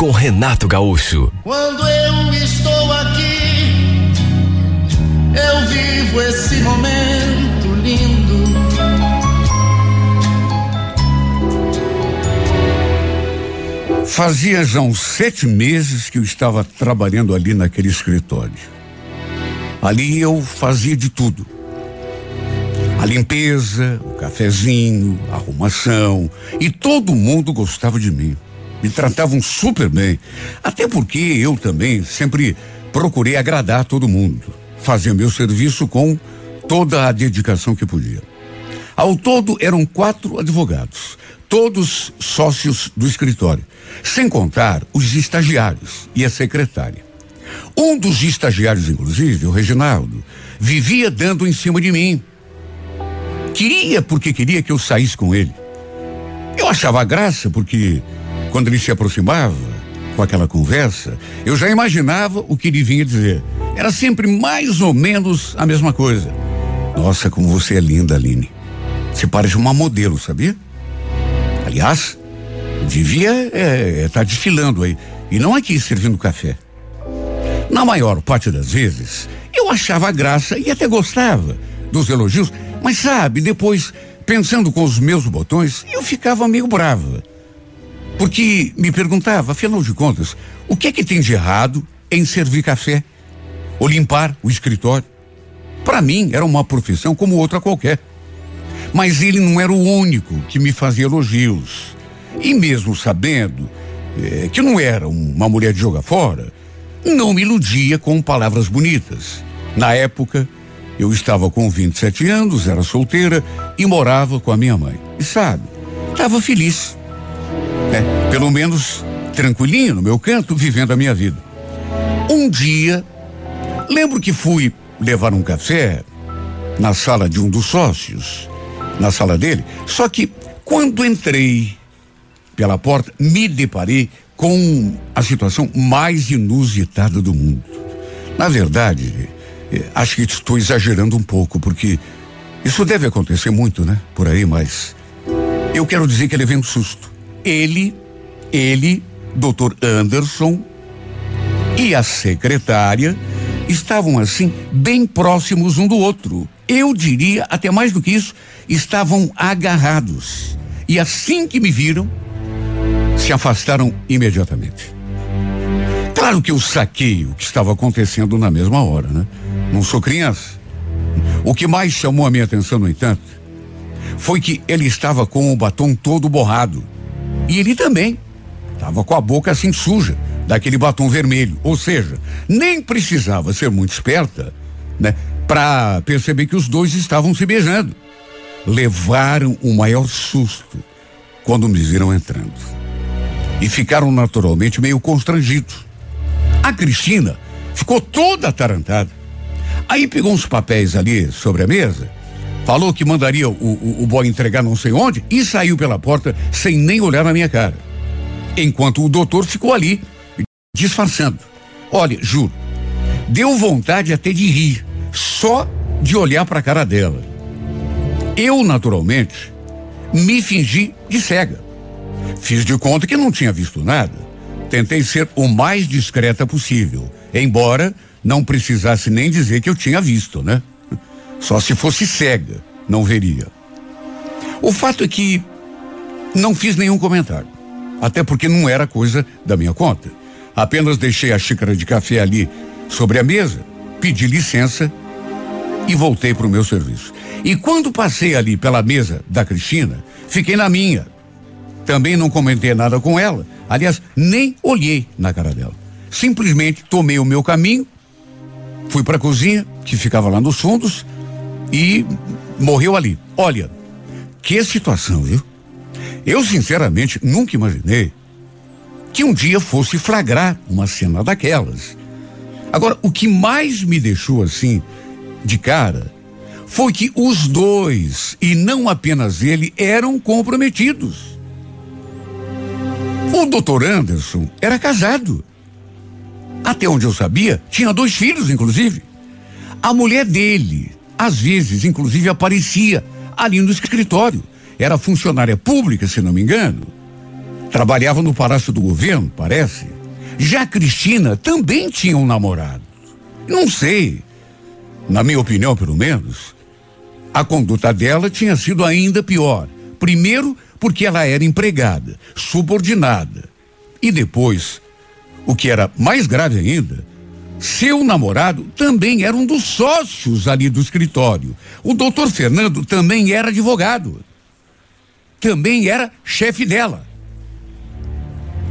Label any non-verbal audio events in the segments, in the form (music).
com Renato Gaúcho. Quando eu estou aqui, eu vivo esse momento lindo. Fazia já uns sete meses que eu estava trabalhando ali naquele escritório. Ali eu fazia de tudo. A limpeza, o cafezinho, a arrumação. E todo mundo gostava de mim. Me tratavam super bem. Até porque eu também sempre procurei agradar todo mundo. Fazia meu serviço com toda a dedicação que podia. Ao todo eram quatro advogados, todos sócios do escritório, sem contar os estagiários e a secretária. Um dos estagiários, inclusive, o Reginaldo, vivia dando em cima de mim. Queria porque queria que eu saísse com ele. Eu achava graça porque quando ele se aproximava com aquela conversa, eu já imaginava o que ele vinha dizer. Era sempre mais ou menos a mesma coisa. Nossa, como você é linda, Aline. Você parece uma modelo, sabia? Aliás, devia estar é, é, tá desfilando aí. E não aqui servindo café. Na maior parte das vezes, eu achava graça e até gostava dos elogios, mas sabe, depois, pensando com os meus botões, eu ficava meio brava. Porque me perguntava, afinal de contas, o que é que tem de errado em servir café? Ou limpar o escritório? Para mim, era uma profissão como outra qualquer. Mas ele não era o único que me fazia elogios. E mesmo sabendo eh, que não era uma mulher de jogar fora, não me iludia com palavras bonitas. Na época, eu estava com 27 anos, era solteira e morava com a minha mãe. E sabe, estava feliz. Né? Pelo menos tranquilinho no meu canto, vivendo a minha vida. Um dia, lembro que fui levar um café na sala de um dos sócios, na sala dele, só que quando entrei pela porta, me deparei com a situação mais inusitada do mundo. Na verdade, eh, acho que estou exagerando um pouco, porque isso deve acontecer muito, né? Por aí, mas eu quero dizer que ele veio um susto. Ele, ele, doutor Anderson e a secretária estavam assim bem próximos um do outro. Eu diria até mais do que isso, estavam agarrados. E assim que me viram, se afastaram imediatamente. Claro que eu saquei o que estava acontecendo na mesma hora, né? Não sou criança. O que mais chamou a minha atenção, no entanto, foi que ele estava com o batom todo borrado. E ele também. Estava com a boca assim suja, daquele batom vermelho. Ou seja, nem precisava ser muito esperta, né? Para perceber que os dois estavam se beijando. Levaram o maior susto quando me viram entrando. E ficaram naturalmente meio constrangidos. A Cristina ficou toda atarantada. Aí pegou uns papéis ali sobre a mesa, falou que mandaria o, o, o boy entregar não sei onde e saiu pela porta sem nem olhar na minha cara. Enquanto o doutor ficou ali, disfarçando. Olha, juro, deu vontade até de rir, só de olhar para a cara dela. Eu, naturalmente, me fingi de cega. Fiz de conta que não tinha visto nada. Tentei ser o mais discreta possível, embora não precisasse nem dizer que eu tinha visto, né? Só se fosse cega, não veria. O fato é que não fiz nenhum comentário, até porque não era coisa da minha conta. Apenas deixei a xícara de café ali sobre a mesa, pedi licença e voltei para o meu serviço. E quando passei ali pela mesa da Cristina, fiquei na minha. Também não comentei nada com ela. Aliás, nem olhei na cara dela. Simplesmente tomei o meu caminho, fui para a cozinha, que ficava lá nos fundos, e morreu ali. Olha, que situação, viu? Eu, sinceramente, nunca imaginei que um dia fosse flagrar uma cena daquelas. Agora, o que mais me deixou assim, de cara, foi que os dois, e não apenas ele, eram comprometidos. O doutor Anderson era casado. Até onde eu sabia, tinha dois filhos, inclusive. A mulher dele, às vezes, inclusive, aparecia ali no escritório. Era funcionária pública, se não me engano. Trabalhava no Palácio do Governo, parece. Já Cristina também tinha um namorado. Não sei. Na minha opinião, pelo menos, a conduta dela tinha sido ainda pior. Primeiro, porque ela era empregada, subordinada. E depois, o que era mais grave ainda, seu namorado também era um dos sócios ali do escritório. O doutor Fernando também era advogado. Também era chefe dela.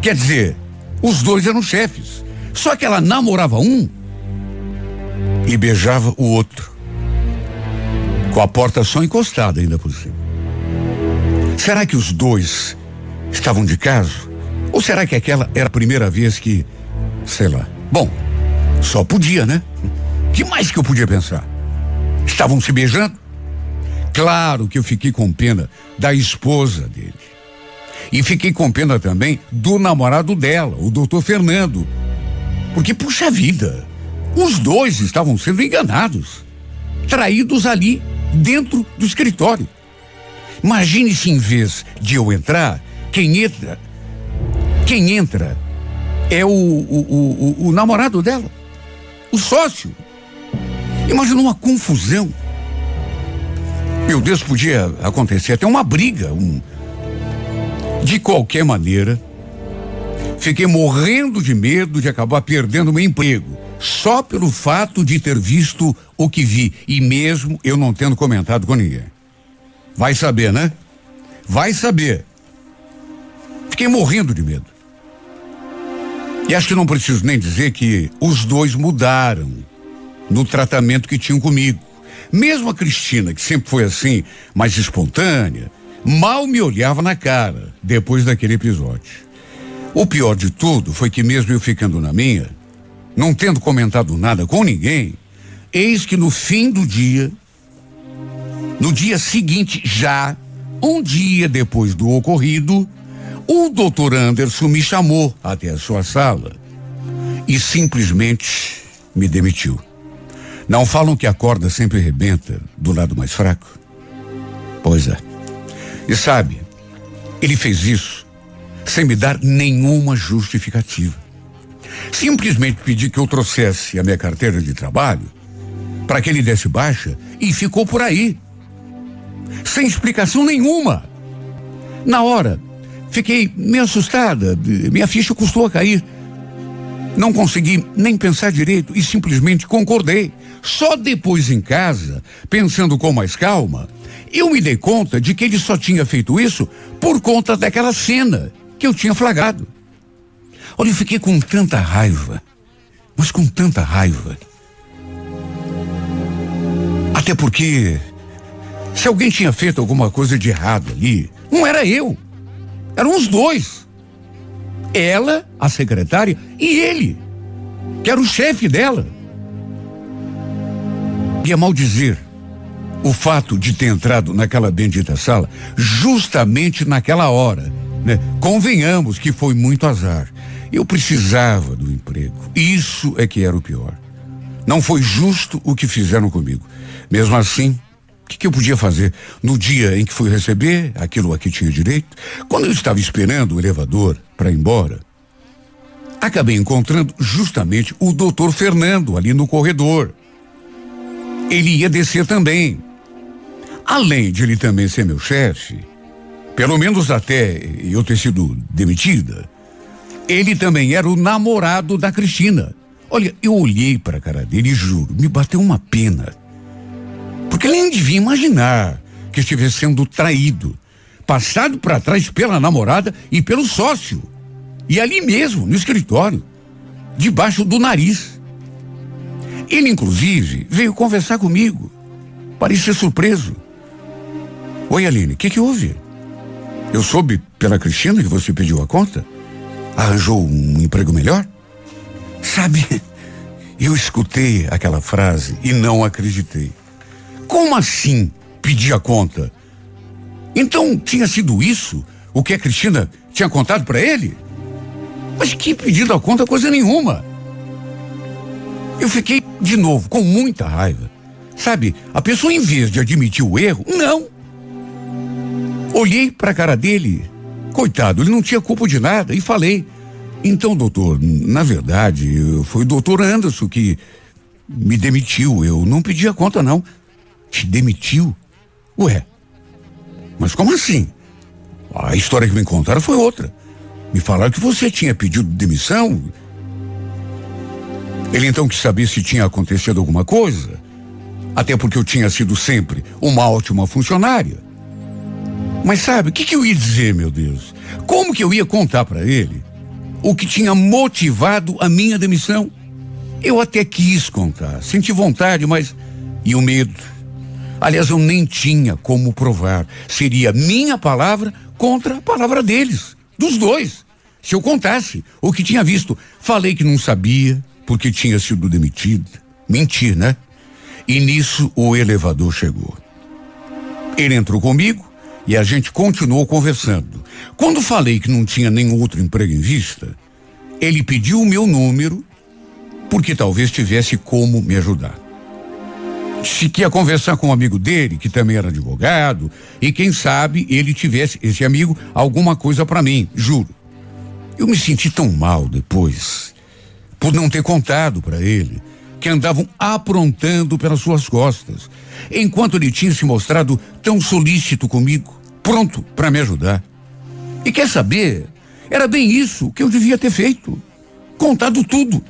Quer dizer, os dois eram chefes. Só que ela namorava um e beijava o outro. Com a porta só encostada ainda por cima. Será que os dois estavam de caso? Ou será que aquela era a primeira vez que, sei lá. Bom, só podia, né? Que mais que eu podia pensar? Estavam se beijando? Claro que eu fiquei com pena da esposa dele. E fiquei com pena também do namorado dela, o doutor Fernando. Porque, puxa vida, os dois estavam sendo enganados, traídos ali, dentro do escritório. Imagine se em vez de eu entrar, quem entra, quem entra é o, o, o, o namorado dela, o sócio. Imagina uma confusão. Meu Deus, podia acontecer até uma briga. Um... De qualquer maneira, fiquei morrendo de medo de acabar perdendo meu emprego, só pelo fato de ter visto o que vi, e mesmo eu não tendo comentado com ninguém. Vai saber, né? Vai saber. Fiquei morrendo de medo. E acho que não preciso nem dizer que os dois mudaram no tratamento que tinham comigo. Mesmo a Cristina, que sempre foi assim, mais espontânea, mal me olhava na cara depois daquele episódio. O pior de tudo foi que, mesmo eu ficando na minha, não tendo comentado nada com ninguém, eis que no fim do dia, no dia seguinte, já, um dia depois do ocorrido, o doutor Anderson me chamou até a sua sala e simplesmente me demitiu. Não falam que a corda sempre rebenta do lado mais fraco? Pois é. E sabe, ele fez isso sem me dar nenhuma justificativa. Simplesmente pedi que eu trouxesse a minha carteira de trabalho para que ele desse baixa e ficou por aí sem explicação nenhuma. Na hora, fiquei meio assustada, minha ficha custou a cair. Não consegui nem pensar direito e simplesmente concordei. Só depois em casa, pensando com mais calma, eu me dei conta de que ele só tinha feito isso por conta daquela cena que eu tinha flagrado. Olha, eu fiquei com tanta raiva, mas com tanta raiva. Até porque se alguém tinha feito alguma coisa de errado ali, não era eu. Eram os dois. Ela, a secretária, e ele, que era o chefe dela. E a maldizer o fato de ter entrado naquela bendita sala justamente naquela hora. Né? Convenhamos que foi muito azar. Eu precisava do emprego. Isso é que era o pior. Não foi justo o que fizeram comigo. Mesmo assim, que, que eu podia fazer no dia em que fui receber aquilo a que tinha direito? Quando eu estava esperando o elevador para ir embora, acabei encontrando justamente o doutor Fernando ali no corredor. Ele ia descer também. Além de ele também ser meu chefe, pelo menos até eu ter sido demitida, ele também era o namorado da Cristina. Olha, eu olhei para a cara dele e juro, me bateu uma pena. Porque ele nem devia imaginar que estivesse sendo traído, passado para trás pela namorada e pelo sócio. E ali mesmo, no escritório, debaixo do nariz. Ele, inclusive, veio conversar comigo. Parecia surpreso. Oi, Aline, o que, que houve? Eu soube pela Cristina que você pediu a conta? Arranjou um emprego melhor? Sabe, (laughs) Eu escutei aquela frase e não acreditei. Como assim pedir a conta? Então tinha sido isso o que a Cristina tinha contado para ele? Mas que pedido a conta, coisa nenhuma. Eu fiquei de novo com muita raiva. Sabe, a pessoa em vez de admitir o erro, não. Olhei para a cara dele, coitado, ele não tinha culpa de nada e falei: então, doutor, na verdade, foi o doutor Anderson que me demitiu. Eu não pedi a conta, não. Te demitiu? Ué, mas como assim? A história que me contaram foi outra. Me falaram que você tinha pedido demissão. Ele então quis saber se tinha acontecido alguma coisa. Até porque eu tinha sido sempre uma ótima funcionária. Mas sabe, o que, que eu ia dizer, meu Deus? Como que eu ia contar para ele o que tinha motivado a minha demissão. Eu até quis contar, senti vontade, mas. E o medo? Aliás, eu nem tinha como provar. Seria minha palavra contra a palavra deles, dos dois. Se eu contasse o que tinha visto, falei que não sabia, porque tinha sido demitido. Mentir, né? E nisso o elevador chegou. Ele entrou comigo e a gente continuou conversando. Quando falei que não tinha nenhum outro emprego em vista, ele pediu o meu número porque talvez tivesse como me ajudar. Se que ia conversar com um amigo dele, que também era advogado, e quem sabe ele tivesse, esse amigo, alguma coisa para mim, juro. Eu me senti tão mal depois, por não ter contado para ele que andavam aprontando pelas suas costas, enquanto ele tinha se mostrado tão solícito comigo pronto para me ajudar. E quer saber? Era bem isso que eu devia ter feito. Contado tudo.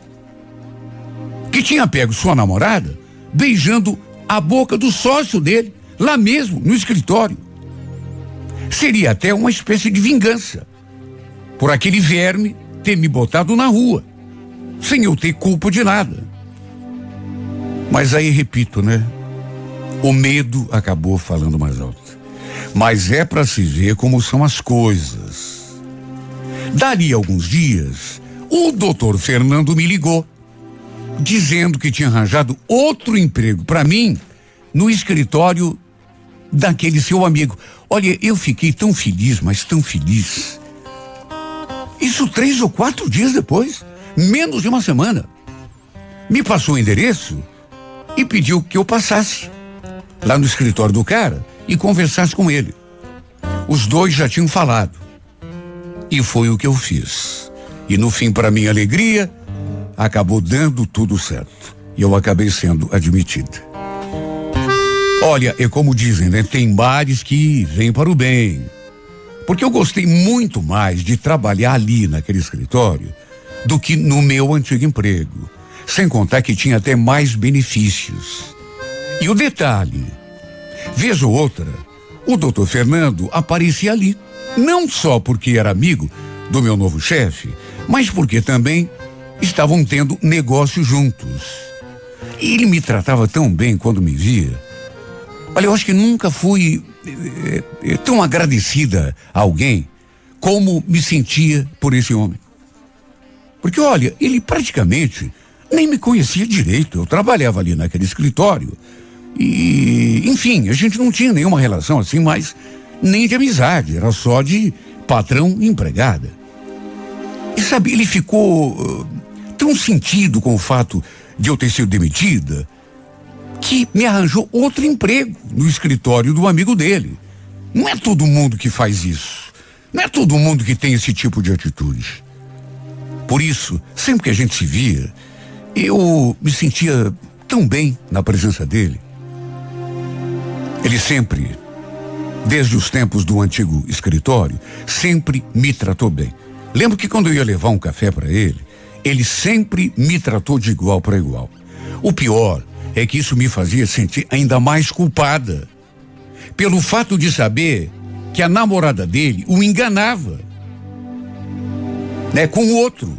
Que tinha pego sua namorada beijando a boca do sócio dele, lá mesmo, no escritório. Seria até uma espécie de vingança por aquele verme ter me botado na rua, sem eu ter culpa de nada. Mas aí repito, né? O medo acabou falando mais alto mas é para se ver como são as coisas. Dali alguns dias, o doutor Fernando me ligou, dizendo que tinha arranjado outro emprego para mim no escritório daquele seu amigo. Olha, eu fiquei tão feliz, mas tão feliz. Isso três ou quatro dias depois, menos de uma semana. Me passou o endereço e pediu que eu passasse lá no escritório do cara e conversasse com ele. Os dois já tinham falado. E foi o que eu fiz. E no fim, para minha alegria, acabou dando tudo certo. E eu acabei sendo admitida. Olha, é como dizem, né? Tem bares que vêm para o bem. Porque eu gostei muito mais de trabalhar ali naquele escritório do que no meu antigo emprego. Sem contar que tinha até mais benefícios. E o detalhe, Vez ou outra, o doutor Fernando aparecia ali. Não só porque era amigo do meu novo chefe, mas porque também estavam tendo negócio juntos. E ele me tratava tão bem quando me via. Olha, eu acho que nunca fui é, é, tão agradecida a alguém como me sentia por esse homem. Porque, olha, ele praticamente nem me conhecia direito. Eu trabalhava ali naquele escritório e, enfim, a gente não tinha nenhuma relação assim, mas nem de amizade, era só de patrão e empregada. E sabe, ele ficou uh, tão sentido com o fato de eu ter sido demitida que me arranjou outro emprego no escritório do amigo dele. Não é todo mundo que faz isso. Não é todo mundo que tem esse tipo de atitude. Por isso, sempre que a gente se via, eu me sentia tão bem na presença dele. Ele sempre, desde os tempos do antigo escritório, sempre me tratou bem. Lembro que quando eu ia levar um café para ele, ele sempre me tratou de igual para igual. O pior é que isso me fazia sentir ainda mais culpada. Pelo fato de saber que a namorada dele o enganava. Né, com o outro.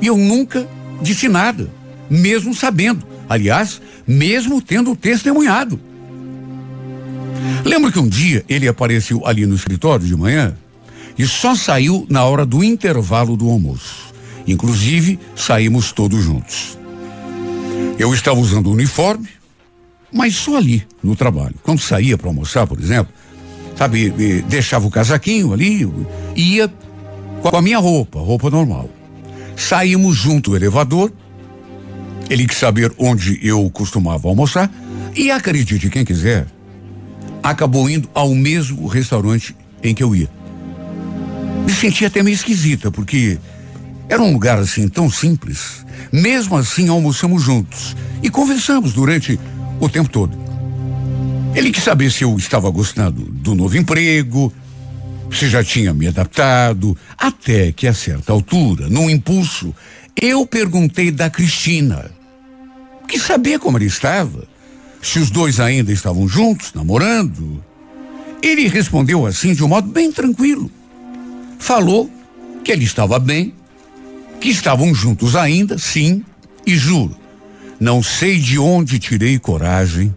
E eu nunca disse nada, mesmo sabendo. Aliás, mesmo tendo testemunhado. Lembro que um dia ele apareceu ali no escritório de manhã e só saiu na hora do intervalo do almoço. Inclusive, saímos todos juntos. Eu estava usando o uniforme, mas só ali, no trabalho. Quando saía para almoçar, por exemplo, sabe, deixava o casaquinho ali ia com a minha roupa, roupa normal. Saímos junto do elevador, ele quis saber onde eu costumava almoçar e acredite quem quiser, acabou indo ao mesmo restaurante em que eu ia. Me senti até meio esquisita, porque era um lugar assim tão simples. Mesmo assim, almoçamos juntos e conversamos durante o tempo todo. Ele quis saber se eu estava gostando do novo emprego, se já tinha me adaptado, até que a certa altura, num impulso, eu perguntei da Cristina. Quis saber como ela estava, se os dois ainda estavam juntos, namorando. Ele respondeu assim de um modo bem tranquilo. Falou que ele estava bem, que estavam juntos ainda, sim, e juro, não sei de onde tirei coragem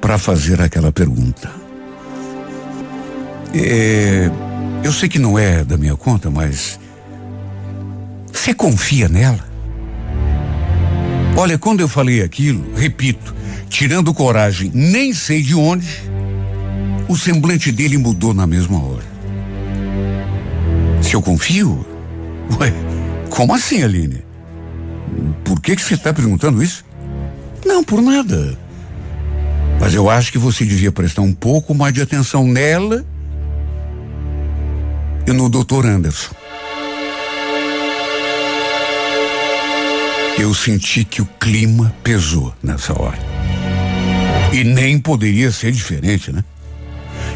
para fazer aquela pergunta. É, eu sei que não é da minha conta, mas você confia nela? Olha, quando eu falei aquilo, repito, tirando coragem, nem sei de onde, o semblante dele mudou na mesma hora. Se eu confio? Ué, como assim, Aline? Por que que você está perguntando isso? Não, por nada. Mas eu acho que você devia prestar um pouco mais de atenção nela e no doutor Anderson. Eu senti que o clima pesou nessa hora. E nem poderia ser diferente, né?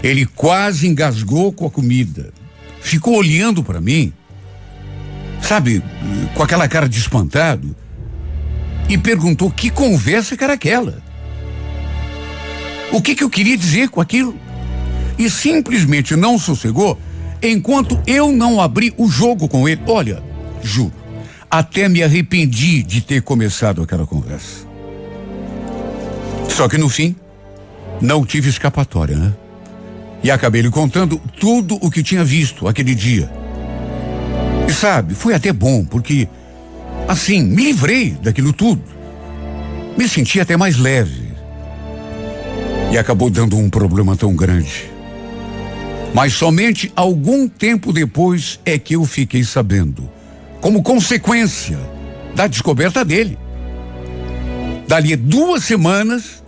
Ele quase engasgou com a comida. Ficou olhando para mim, sabe, com aquela cara de espantado, e perguntou que conversa que era aquela. O que, que eu queria dizer com aquilo? E simplesmente não sossegou enquanto eu não abri o jogo com ele. Olha, juro, até me arrependi de ter começado aquela conversa. Só que no fim, não tive escapatória, né? E acabei lhe contando tudo o que tinha visto aquele dia. E sabe, foi até bom, porque assim, me livrei daquilo tudo. Me senti até mais leve. E acabou dando um problema tão grande. Mas somente algum tempo depois é que eu fiquei sabendo, como consequência da descoberta dele. Dali duas semanas,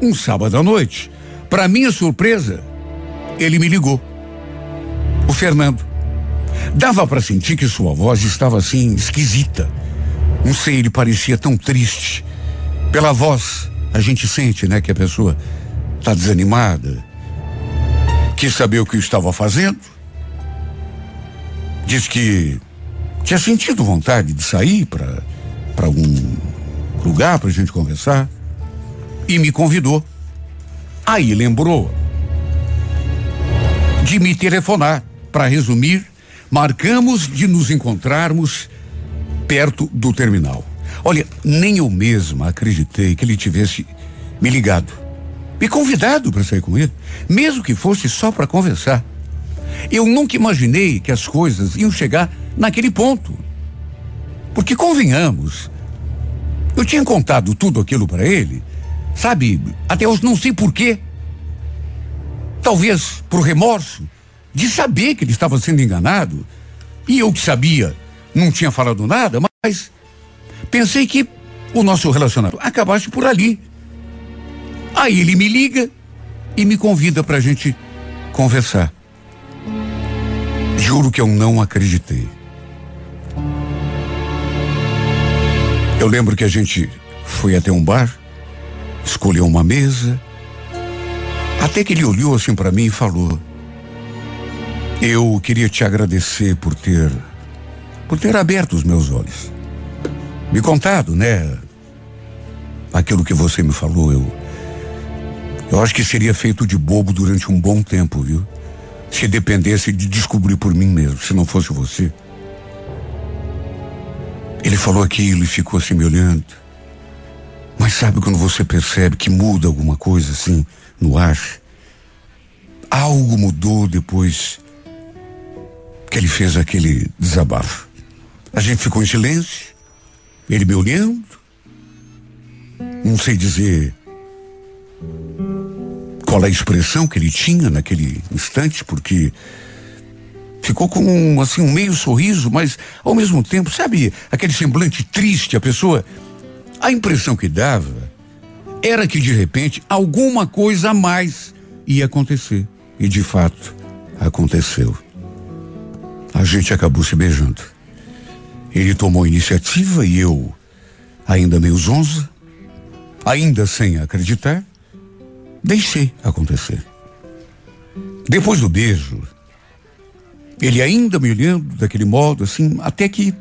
um sábado à noite, para minha surpresa, ele me ligou. O Fernando. Dava para sentir que sua voz estava assim esquisita. Não sei, ele parecia tão triste. Pela voz, a gente sente, né, que a pessoa está desanimada, quis saber o que eu estava fazendo. Diz que tinha sentido vontade de sair para para algum lugar para gente conversar e me convidou. Aí lembrou de me telefonar. Para resumir, marcamos de nos encontrarmos perto do terminal. Olha, nem eu mesma acreditei que ele tivesse me ligado me convidado para sair com ele, mesmo que fosse só para conversar. Eu nunca imaginei que as coisas iam chegar naquele ponto. Porque convenhamos, eu tinha contado tudo aquilo para ele, sabe, até hoje não sei porquê. Talvez por remorso de saber que ele estava sendo enganado, e eu que sabia, não tinha falado nada, mas pensei que o nosso relacionamento acabasse por ali. Aí ele me liga e me convida para a gente conversar. Juro que eu não acreditei. Eu lembro que a gente foi até um bar, escolheu uma mesa, até que ele olhou assim para mim e falou: Eu queria te agradecer por ter por ter aberto os meus olhos. Me contado, né? Aquilo que você me falou, eu eu acho que seria feito de bobo durante um bom tempo, viu? Se dependesse de descobrir por mim mesmo, se não fosse você. Ele falou aquilo e ficou assim me olhando. Mas sabe quando você percebe que muda alguma coisa assim no ar? Algo mudou depois que ele fez aquele desabafo. A gente ficou em silêncio, ele me olhando, Não sei dizer qual é a expressão que ele tinha naquele instante, porque ficou com um, assim, um meio sorriso, mas ao mesmo tempo, sabe, aquele semblante triste, a pessoa. A impressão que dava era que de repente alguma coisa a mais ia acontecer. E de fato, aconteceu. A gente acabou se beijando. Ele tomou iniciativa e eu, ainda meio zonza, ainda sem acreditar, deixei acontecer. Depois do beijo, ele ainda me olhando daquele modo, assim, até que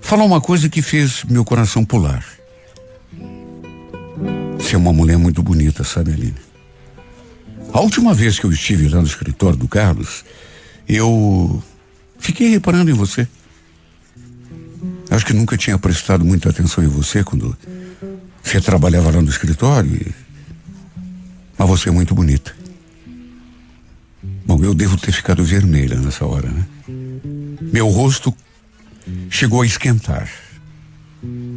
falou uma coisa que fez meu coração pular. Você é uma mulher muito bonita, sabe, Aline? A última vez que eu estive lá no escritório do Carlos, eu fiquei reparando em você. Acho que nunca tinha prestado muita atenção em você quando você trabalhava lá no escritório. E... Mas você é muito bonita. Bom, eu devo ter ficado vermelha nessa hora, né? Meu rosto chegou a esquentar.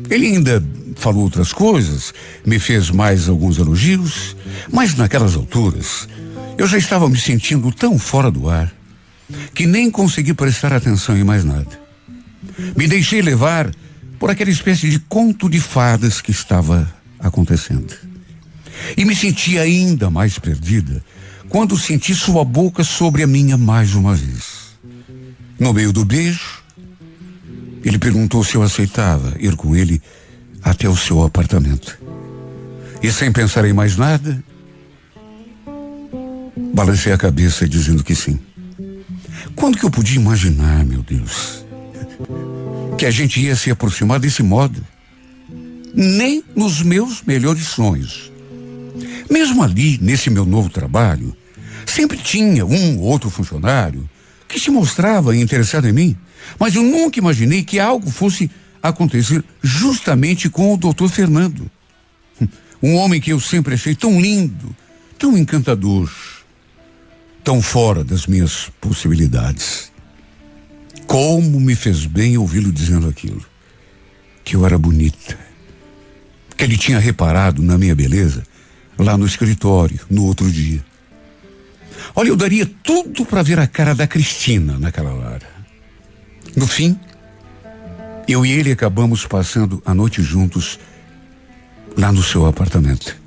Ele ainda falou outras coisas, me fez mais alguns elogios, mas naquelas alturas eu já estava me sentindo tão fora do ar que nem consegui prestar atenção em mais nada. Me deixei levar por aquela espécie de conto de fadas que estava acontecendo. E me senti ainda mais perdida quando senti sua boca sobre a minha mais uma vez. No meio do beijo, ele perguntou se eu aceitava ir com ele até o seu apartamento. E sem pensar em mais nada, balancei a cabeça dizendo que sim. Quando que eu podia imaginar, meu Deus, que a gente ia se aproximar desse modo? Nem nos meus melhores sonhos. Mesmo ali, nesse meu novo trabalho, sempre tinha um ou outro funcionário que se mostrava interessado em mim, mas eu nunca imaginei que algo fosse acontecer justamente com o doutor Fernando. (laughs) Um homem que eu sempre achei tão lindo, tão encantador, tão fora das minhas possibilidades. Como me fez bem ouvi-lo dizendo aquilo. Que eu era bonita. Que ele tinha reparado na minha beleza lá no escritório, no outro dia. Olha, eu daria tudo para ver a cara da Cristina naquela hora. No fim, eu e ele acabamos passando a noite juntos lá no seu apartamento.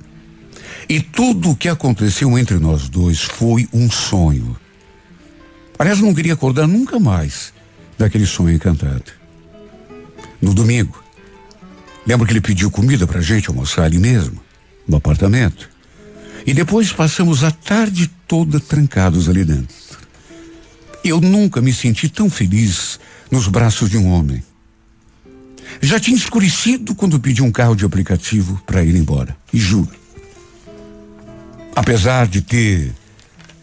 E tudo o que aconteceu entre nós dois foi um sonho. Aliás, não queria acordar nunca mais daquele sonho encantado. No domingo, lembro que ele pediu comida pra gente almoçar ali mesmo, no apartamento. E depois passamos a tarde toda trancados ali dentro. Eu nunca me senti tão feliz nos braços de um homem. Já tinha escurecido quando pedi um carro de aplicativo para ir embora. E juro, apesar de ter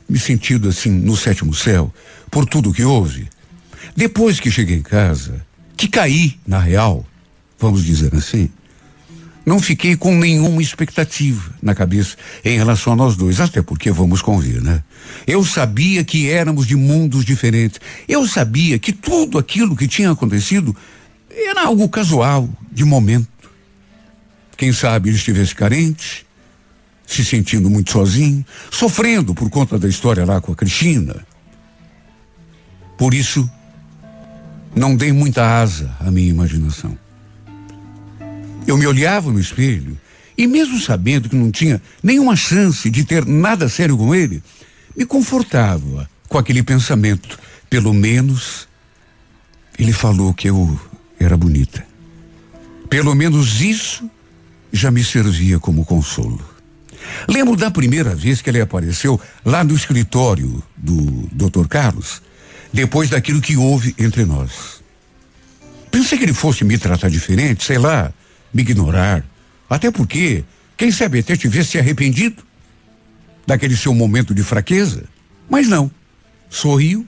me sentido assim no sétimo céu, por tudo que houve, depois que cheguei em casa, que caí na real, vamos dizer assim, não fiquei com nenhuma expectativa na cabeça em relação a nós dois, até porque vamos convir, né? Eu sabia que éramos de mundos diferentes. Eu sabia que tudo aquilo que tinha acontecido era algo casual, de momento. Quem sabe ele estivesse carente, se sentindo muito sozinho, sofrendo por conta da história lá com a Cristina. Por isso, não dei muita asa à minha imaginação. Eu me olhava no espelho e, mesmo sabendo que não tinha nenhuma chance de ter nada sério com ele, me confortava com aquele pensamento. Pelo menos ele falou que eu era bonita. Pelo menos isso já me servia como consolo. Lembro da primeira vez que ele apareceu lá no escritório do Dr. Carlos, depois daquilo que houve entre nós. Pensei que ele fosse me tratar diferente, sei lá, me ignorar. Até porque, quem sabe até tivesse se arrependido daquele seu momento de fraqueza. Mas não. Sorriu,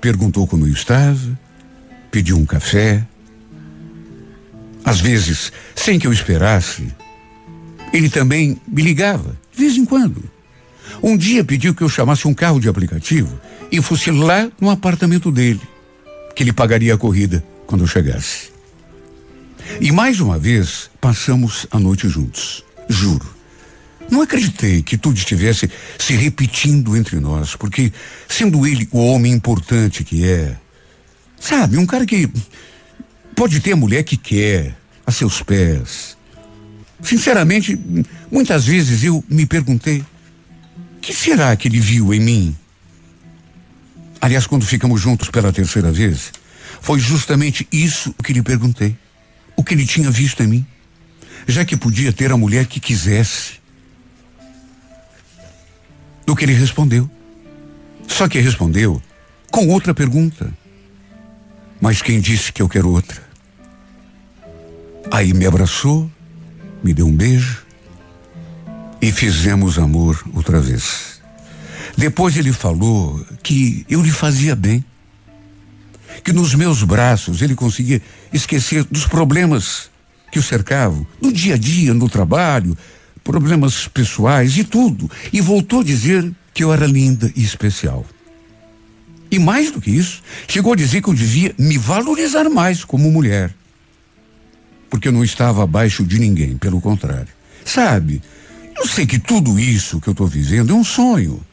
perguntou como eu estava, pediu um café. Às vezes, sem que eu esperasse, ele também me ligava, de vez em quando. Um dia pediu que eu chamasse um carro de aplicativo e fosse lá no apartamento dele, que ele pagaria a corrida quando eu chegasse. E mais uma vez passamos a noite juntos. Juro. Não acreditei que tudo estivesse se repetindo entre nós, porque, sendo ele o homem importante que é, sabe, um cara que pode ter a mulher que quer, a seus pés. Sinceramente, muitas vezes eu me perguntei: o que será que ele viu em mim? Aliás, quando ficamos juntos pela terceira vez, foi justamente isso que lhe perguntei. O que ele tinha visto em mim. Já que podia ter a mulher que quisesse do que ele respondeu. Só que respondeu com outra pergunta. Mas quem disse que eu quero outra? Aí me abraçou, me deu um beijo e fizemos amor outra vez. Depois ele falou que eu lhe fazia bem, que nos meus braços ele conseguia esquecer dos problemas que o cercavam, no dia a dia, no trabalho, problemas pessoais e tudo. E voltou a dizer que eu era linda e especial. E mais do que isso, chegou a dizer que eu devia me valorizar mais como mulher. Porque eu não estava abaixo de ninguém, pelo contrário. Sabe, eu sei que tudo isso que eu estou vivendo é um sonho.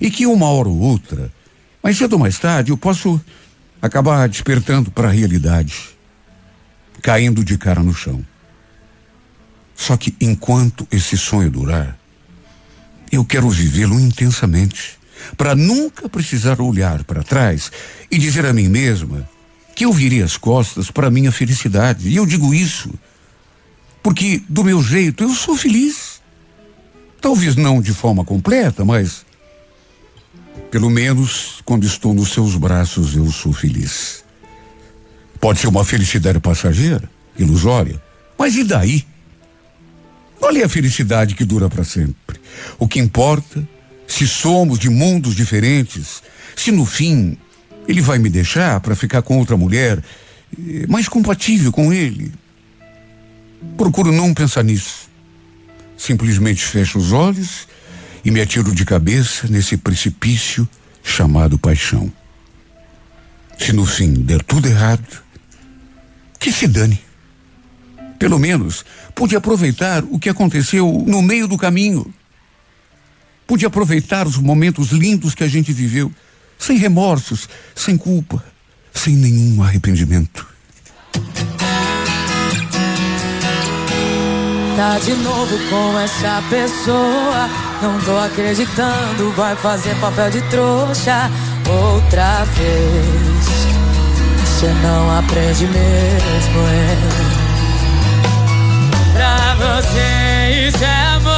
E que uma hora ou outra, mais cedo ou mais tarde, eu posso acabar despertando para a realidade, caindo de cara no chão. Só que enquanto esse sonho durar, eu quero vivê-lo intensamente, para nunca precisar olhar para trás e dizer a mim mesma que eu virei as costas para minha felicidade. E eu digo isso porque do meu jeito eu sou feliz. Talvez não de forma completa, mas pelo menos quando estou nos seus braços eu sou feliz. Pode ser uma felicidade passageira, ilusória, mas e daí? Qual é a felicidade que dura para sempre? O que importa, se somos de mundos diferentes, se no fim ele vai me deixar para ficar com outra mulher eh, mais compatível com ele. Procuro não pensar nisso. Simplesmente fecho os olhos e me atiro de cabeça nesse precipício chamado paixão. Se no fim der tudo errado, que se dane. Pelo menos pude aproveitar o que aconteceu no meio do caminho. Pude aproveitar os momentos lindos que a gente viveu, sem remorsos, sem culpa, sem nenhum arrependimento. Tá de novo com essa pessoa. Não tô acreditando, vai fazer papel de trouxa outra vez. Você não aprende mesmo, é pra você isso é amor,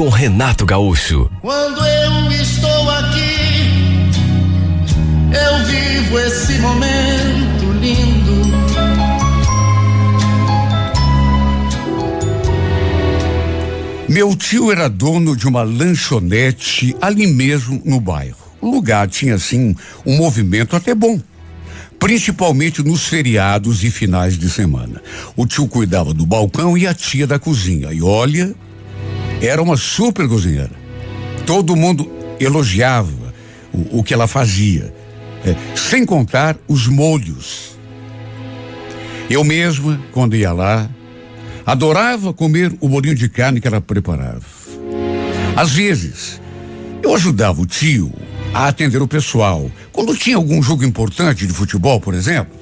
com Renato Gaúcho. Quando eu estou aqui, eu vivo esse momento lindo. Meu tio era dono de uma lanchonete ali mesmo no bairro. O lugar tinha assim um movimento até bom, principalmente nos feriados e finais de semana. O tio cuidava do balcão e a tia da cozinha. E olha, era uma super cozinheira. Todo mundo elogiava o, o que ela fazia, é, sem contar os molhos. Eu mesma, quando ia lá, adorava comer o bolinho de carne que ela preparava. Às vezes, eu ajudava o tio a atender o pessoal. Quando tinha algum jogo importante de futebol, por exemplo,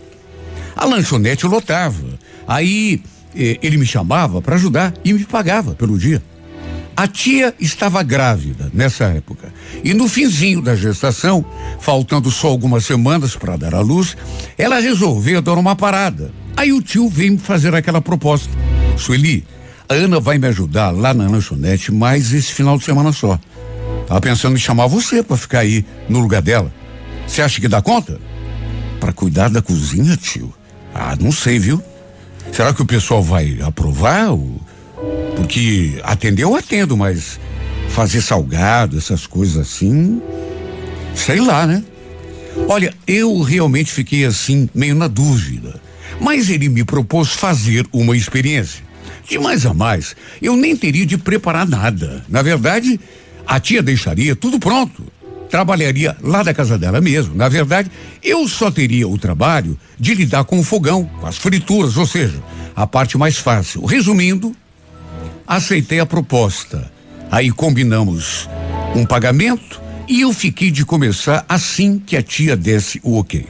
a lanchonete lotava. Aí eh, ele me chamava para ajudar e me pagava pelo dia. A tia estava grávida nessa época e no finzinho da gestação, faltando só algumas semanas para dar à luz, ela resolveu dar uma parada. Aí o tio veio me fazer aquela proposta. Sueli, a Ana vai me ajudar lá na lanchonete mais esse final de semana só. Tava pensando em chamar você para ficar aí no lugar dela. Você acha que dá conta? Para cuidar da cozinha, tio? Ah, não sei, viu? Será que o pessoal vai aprovar? Porque atender eu atendo, mas fazer salgado, essas coisas assim, sei lá, né? Olha, eu realmente fiquei assim, meio na dúvida. Mas ele me propôs fazer uma experiência. De mais a mais, eu nem teria de preparar nada. Na verdade, a tia deixaria tudo pronto. Trabalharia lá da casa dela mesmo. Na verdade, eu só teria o trabalho de lidar com o fogão, com as frituras, ou seja, a parte mais fácil. Resumindo, aceitei a proposta. Aí combinamos um pagamento e eu fiquei de começar assim que a tia desse o ok.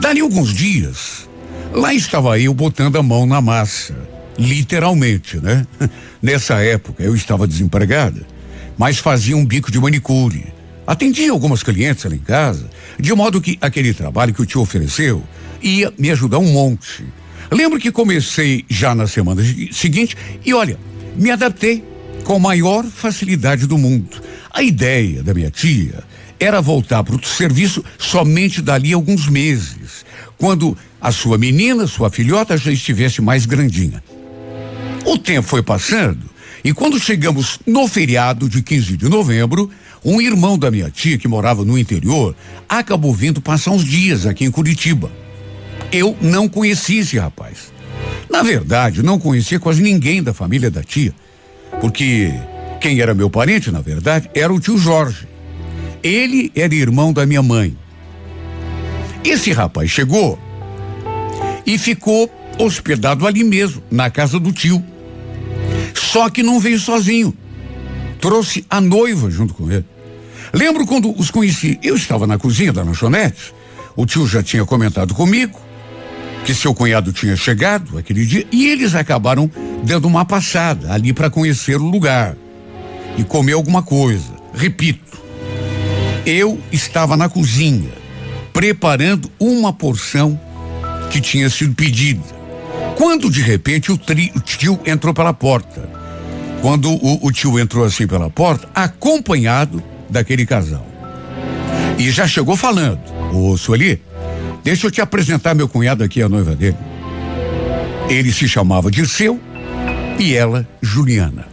Dali alguns dias, lá estava eu botando a mão na massa. Literalmente, né? (laughs) Nessa época eu estava desempregada mas fazia um bico de manicure. Atendia algumas clientes lá em casa, de modo que aquele trabalho que o tio ofereceu ia me ajudar um monte. Lembro que comecei já na semana seguinte e olha, me adaptei com a maior facilidade do mundo. A ideia da minha tia era voltar para o serviço somente dali alguns meses, quando a sua menina, sua filhota, já estivesse mais grandinha. O tempo foi passando e quando chegamos no feriado de 15 de novembro, um irmão da minha tia, que morava no interior, acabou vindo passar uns dias aqui em Curitiba. Eu não conhecia esse rapaz. Na verdade, não conhecia quase ninguém da família da tia, porque quem era meu parente, na verdade, era o tio Jorge. Ele era irmão da minha mãe. Esse rapaz chegou e ficou hospedado ali mesmo, na casa do tio. Só que não veio sozinho. Trouxe a noiva junto com ele. Lembro quando os conheci, eu estava na cozinha da lanchonete. O tio já tinha comentado comigo que seu cunhado tinha chegado aquele dia e eles acabaram dando uma passada ali para conhecer o lugar e comer alguma coisa. Repito, eu estava na cozinha preparando uma porção que tinha sido pedida. Quando de repente o, tri, o tio entrou pela porta. Quando o, o tio entrou assim pela porta, acompanhado daquele casal. E já chegou falando: Ô Sueli, deixa eu te apresentar meu cunhado aqui, a noiva dele. Ele se chamava Dirceu e ela Juliana.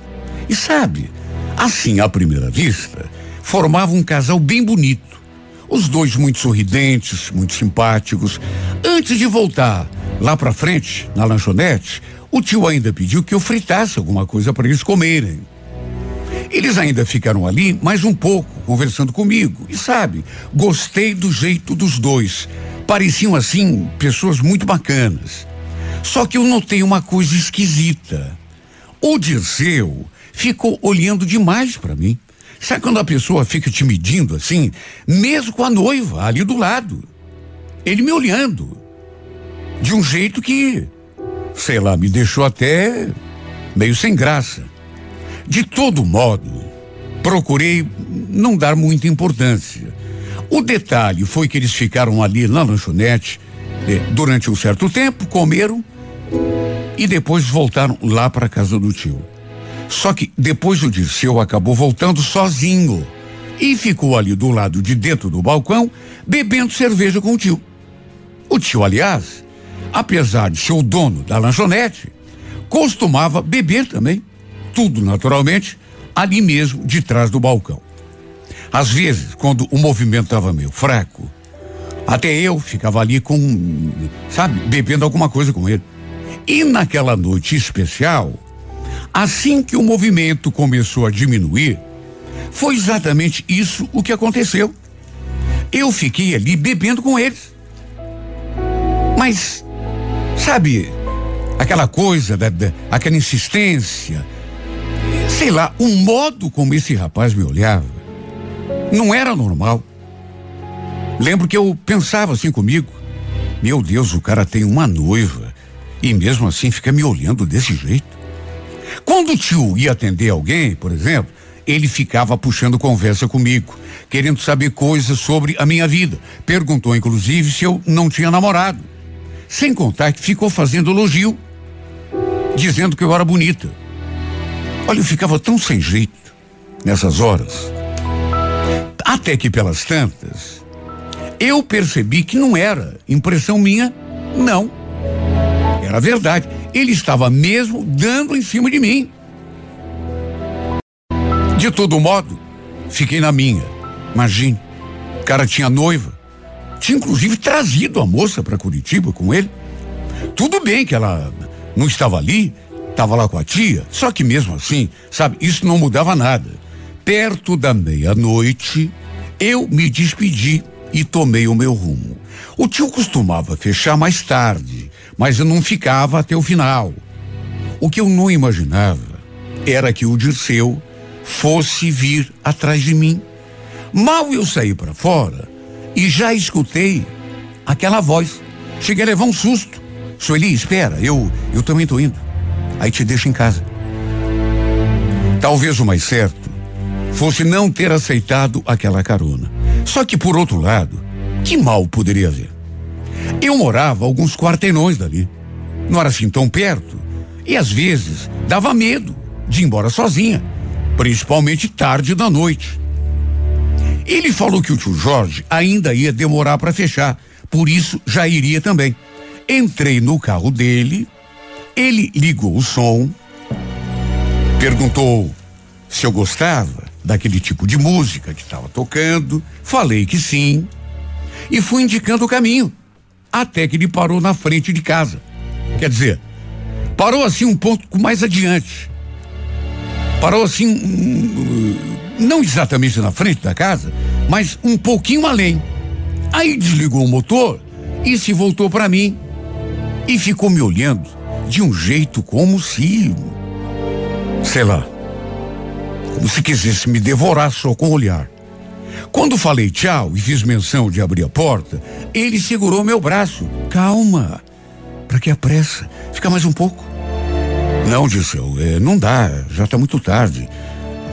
E sabe, assim à primeira vista, formava um casal bem bonito. Os dois muito sorridentes, muito simpáticos. Antes de voltar Lá pra frente, na lanchonete, o tio ainda pediu que eu fritasse alguma coisa para eles comerem. Eles ainda ficaram ali mais um pouco, conversando comigo. E sabe, gostei do jeito dos dois. Pareciam assim, pessoas muito bacanas. Só que eu notei uma coisa esquisita. O Dirceu ficou olhando demais para mim. Sabe quando a pessoa fica te medindo assim, mesmo com a noiva ali do lado? Ele me olhando de um jeito que, sei lá, me deixou até meio sem graça. De todo modo, procurei não dar muita importância. O detalhe foi que eles ficaram ali na lanchonete eh, durante um certo tempo, comeram e depois voltaram lá para casa do tio. Só que depois o Dirceu acabou voltando sozinho e ficou ali do lado de dentro do balcão bebendo cerveja com o tio. O tio, aliás, apesar de ser o dono da lanchonete, costumava beber também, tudo naturalmente, ali mesmo de trás do balcão. Às vezes, quando o movimento estava meio fraco, até eu ficava ali com, sabe, bebendo alguma coisa com ele. E naquela noite especial, assim que o movimento começou a diminuir, foi exatamente isso o que aconteceu. Eu fiquei ali bebendo com eles. Mas, sabe, aquela coisa, da, da, aquela insistência, sei lá, o modo como esse rapaz me olhava não era normal. Lembro que eu pensava assim comigo: meu Deus, o cara tem uma noiva e mesmo assim fica me olhando desse jeito. Quando o tio ia atender alguém, por exemplo, ele ficava puxando conversa comigo, querendo saber coisas sobre a minha vida. Perguntou, inclusive, se eu não tinha namorado. Sem contar que ficou fazendo elogio, dizendo que eu era bonita. Olha, eu ficava tão sem jeito nessas horas. Até que pelas tantas, eu percebi que não era impressão minha, não. Era verdade. Ele estava mesmo dando em cima de mim. De todo modo, fiquei na minha. Imagine, o cara tinha noiva. Tinha inclusive trazido a moça para Curitiba com ele. Tudo bem que ela não estava ali, estava lá com a tia, só que mesmo assim, sabe, isso não mudava nada. Perto da meia-noite, eu me despedi e tomei o meu rumo. O tio costumava fechar mais tarde, mas eu não ficava até o final. O que eu não imaginava era que o Dirceu fosse vir atrás de mim. Mal eu saí para fora e já escutei aquela voz. Cheguei a levar um susto. Sueli, espera, eu, eu também tô indo. Aí te deixo em casa. Talvez o mais certo fosse não ter aceitado aquela carona. Só que por outro lado, que mal poderia haver? Eu morava alguns quarteirões dali. Não era assim tão perto. E às vezes dava medo de ir embora sozinha principalmente tarde da noite. Ele falou que o tio Jorge ainda ia demorar para fechar, por isso já iria também. Entrei no carro dele, ele ligou o som, perguntou se eu gostava daquele tipo de música que estava tocando, falei que sim, e fui indicando o caminho, até que ele parou na frente de casa. Quer dizer, parou assim um pouco mais adiante. Parou assim, não exatamente na frente da casa, mas um pouquinho além. Aí desligou o motor e se voltou para mim e ficou me olhando de um jeito como se, sei lá, como se quisesse me devorar só com o olhar. Quando falei tchau e fiz menção de abrir a porta, ele segurou meu braço. Calma, para que a pressa? Fica mais um pouco. Não, Dirceu, é, não dá, já está muito tarde.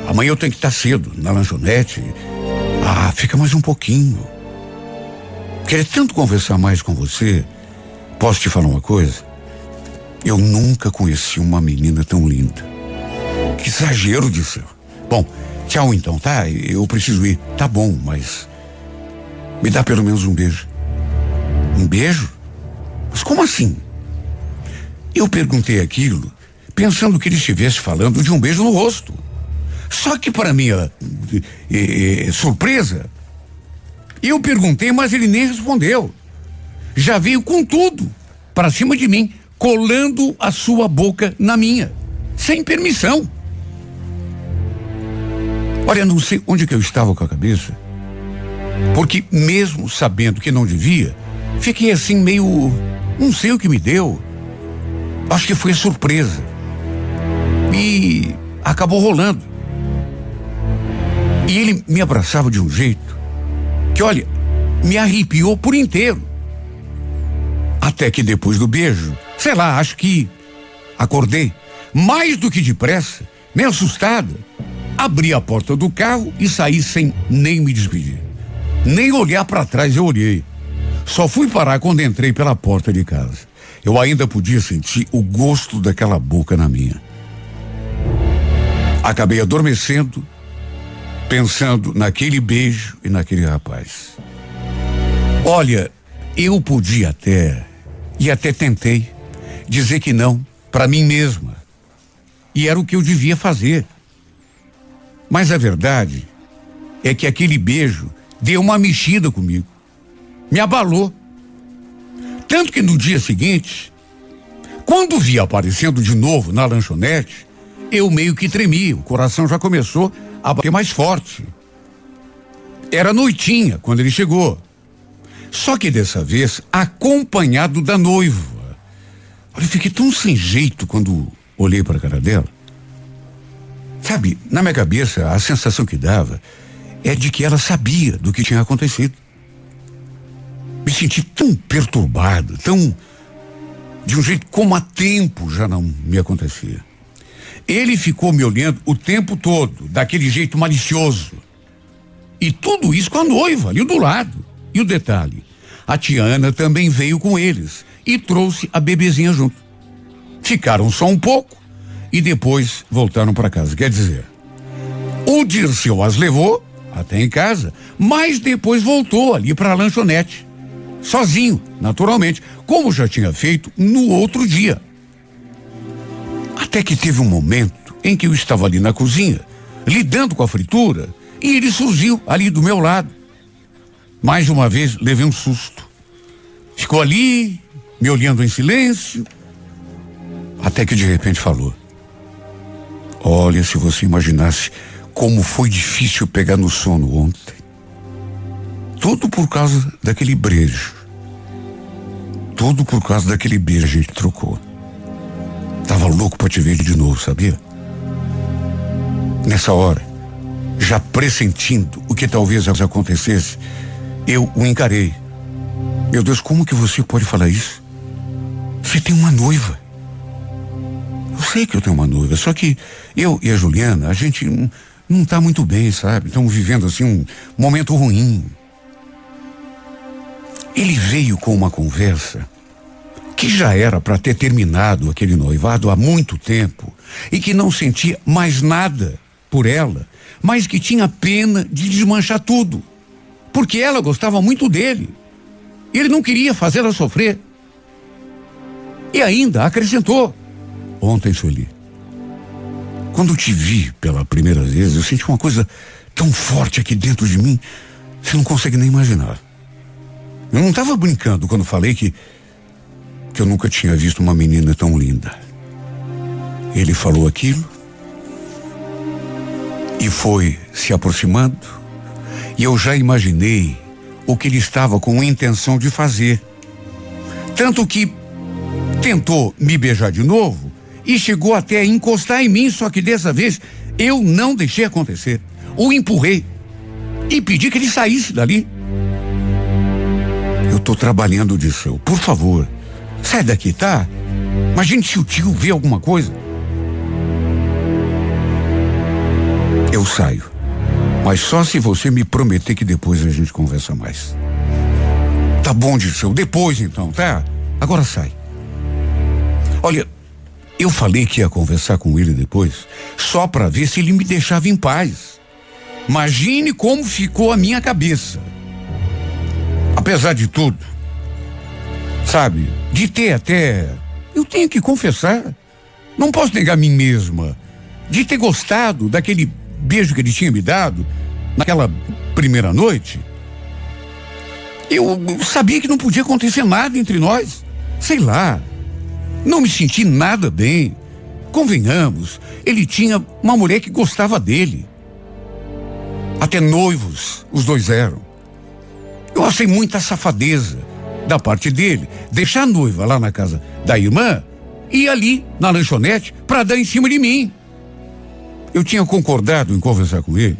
Amanhã eu tenho que estar tá cedo, na lanchonete. Ah, fica mais um pouquinho. Queria tanto conversar mais com você. Posso te falar uma coisa? Eu nunca conheci uma menina tão linda. Que exagero, Dirceu. Bom, tchau então, tá? Eu preciso ir. Tá bom, mas. Me dá pelo menos um beijo. Um beijo? Mas como assim? Eu perguntei aquilo pensando que ele estivesse falando de um beijo no rosto. Só que para minha eh, eh, surpresa, eu perguntei, mas ele nem respondeu. Já veio com tudo para cima de mim, colando a sua boca na minha, sem permissão. Olha, não sei onde que eu estava com a cabeça, porque mesmo sabendo que não devia, fiquei assim meio, não sei o que me deu. Acho que foi surpresa. E acabou rolando. E ele me abraçava de um jeito que, olha, me arrepiou por inteiro. Até que depois do beijo, sei lá, acho que acordei mais do que depressa, meio assustada. Abri a porta do carro e saí sem nem me despedir. Nem olhar para trás eu olhei. Só fui parar quando entrei pela porta de casa. Eu ainda podia sentir o gosto daquela boca na minha. Acabei adormecendo, pensando naquele beijo e naquele rapaz. Olha, eu podia até, e até tentei, dizer que não, para mim mesma. E era o que eu devia fazer. Mas a verdade é que aquele beijo deu uma mexida comigo. Me abalou. Tanto que no dia seguinte, quando vi aparecendo de novo na lanchonete, eu meio que tremi, o coração já começou a bater mais forte. Era noitinha quando ele chegou. Só que dessa vez acompanhado da noiva. Olha, fiquei tão sem jeito quando olhei para a cara dela. Sabe, na minha cabeça, a sensação que dava é de que ela sabia do que tinha acontecido. Me senti tão perturbado, tão. de um jeito como há tempo já não me acontecia. Ele ficou me olhando o tempo todo, daquele jeito malicioso. E tudo isso com a noiva ali do lado. E o detalhe: a Tiana também veio com eles e trouxe a bebezinha junto. Ficaram só um pouco e depois voltaram para casa. Quer dizer, o Dirceu as levou até em casa, mas depois voltou ali para a lanchonete. Sozinho, naturalmente, como já tinha feito no outro dia. Até que teve um momento em que eu estava ali na cozinha, lidando com a fritura, e ele surgiu ali do meu lado. Mais uma vez levei um susto. Ficou ali, me olhando em silêncio, até que de repente falou: Olha, se você imaginasse como foi difícil pegar no sono ontem. Tudo por causa daquele beijo. Tudo por causa daquele beijo que a gente trocou. Tava louco para te ver de novo, sabia? Nessa hora, já pressentindo o que talvez acontecesse, eu o encarei. Meu Deus, como que você pode falar isso? Você tem uma noiva. Eu sei que eu tenho uma noiva, só que eu e a Juliana, a gente não está muito bem, sabe? Estamos vivendo assim um momento ruim. Ele veio com uma conversa que já era para ter terminado aquele noivado há muito tempo e que não sentia mais nada por ela, mas que tinha pena de desmanchar tudo, porque ela gostava muito dele. Ele não queria fazê-la sofrer. E ainda acrescentou: Ontem, Sueli, quando te vi pela primeira vez, eu senti uma coisa tão forte aqui dentro de mim, você não consegue nem imaginar. Eu não estava brincando quando falei que que eu nunca tinha visto uma menina tão linda. Ele falou aquilo e foi se aproximando, e eu já imaginei o que ele estava com intenção de fazer. Tanto que tentou me beijar de novo e chegou até a encostar em mim, só que dessa vez eu não deixei acontecer. O empurrei e pedi que ele saísse dali. Eu estou trabalhando, disse eu. Por favor, sai daqui, tá? Imagine se o tio vê alguma coisa. Eu saio. Mas só se você me prometer que depois a gente conversa mais. Tá bom, Dirceu. Depois então, tá? Agora sai. Olha, eu falei que ia conversar com ele depois, só para ver se ele me deixava em paz. Imagine como ficou a minha cabeça. Apesar de tudo, sabe, de ter até, eu tenho que confessar, não posso negar a mim mesma, de ter gostado daquele beijo que ele tinha me dado naquela primeira noite. Eu sabia que não podia acontecer nada entre nós. Sei lá, não me senti nada bem. Convenhamos, ele tinha uma mulher que gostava dele. Até noivos, os dois eram. Eu achei muita safadeza da parte dele deixar a noiva lá na casa da irmã e ali na lanchonete para dar em cima de mim. Eu tinha concordado em conversar com ele,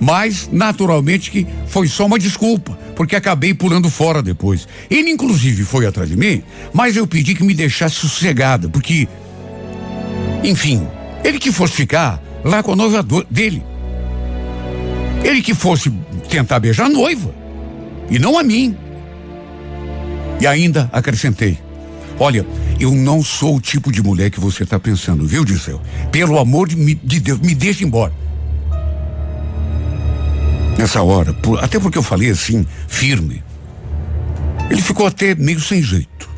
mas naturalmente que foi só uma desculpa porque acabei pulando fora depois. Ele, inclusive, foi atrás de mim, mas eu pedi que me deixasse sossegada, porque. Enfim, ele que fosse ficar lá com a noiva dele. Ele que fosse tentar beijar a noiva. e não a mim. E ainda acrescentei: Olha, eu não sou o tipo de mulher que você está pensando, viu, Disseu? Pelo amor de, de Deus, me deixe embora. Nessa hora, por, até porque eu falei assim, firme, ele ficou até meio sem jeito.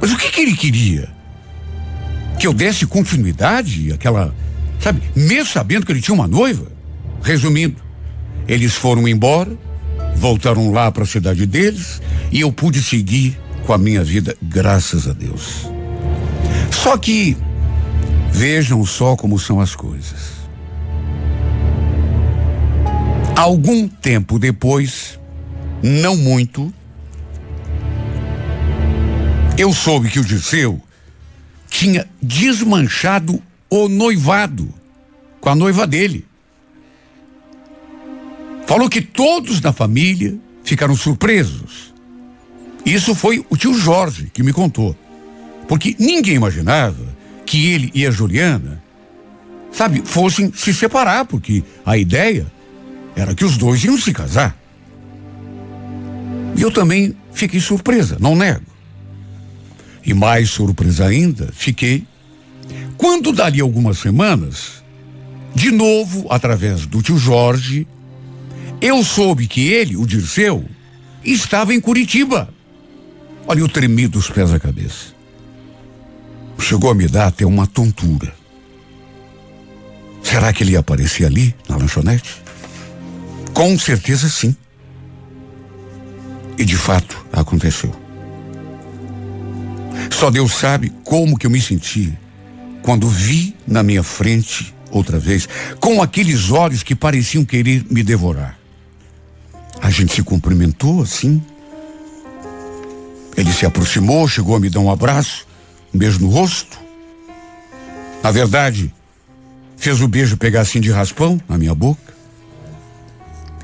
Mas o que, que ele queria? Que eu desse continuidade àquela, sabe, mesmo sabendo que ele tinha uma noiva? Resumindo, eles foram embora, voltaram lá para a cidade deles e eu pude seguir com a minha vida, graças a Deus. Só que vejam só como são as coisas. Algum tempo depois, não muito, eu soube que o Disseu tinha desmanchado o noivado com a noiva dele. Falou que todos na família ficaram surpresos. Isso foi o tio Jorge que me contou. Porque ninguém imaginava que ele e a Juliana, sabe, fossem se separar, porque a ideia era que os dois iam se casar. E eu também fiquei surpresa, não nego. E mais surpresa ainda, fiquei quando dali algumas semanas, de novo, através do tio Jorge, eu soube que ele, o Dirceu, estava em Curitiba. Olha, eu tremi dos pés à cabeça. Chegou a me dar até uma tontura. Será que ele ia aparecer ali, na lanchonete? Com certeza sim. E de fato aconteceu. Só Deus sabe como que eu me senti quando vi na minha frente outra vez, com aqueles olhos que pareciam querer me devorar. A gente se cumprimentou assim. Ele se aproximou, chegou a me dar um abraço, um beijo no rosto. Na verdade, fez o beijo pegar assim de raspão na minha boca.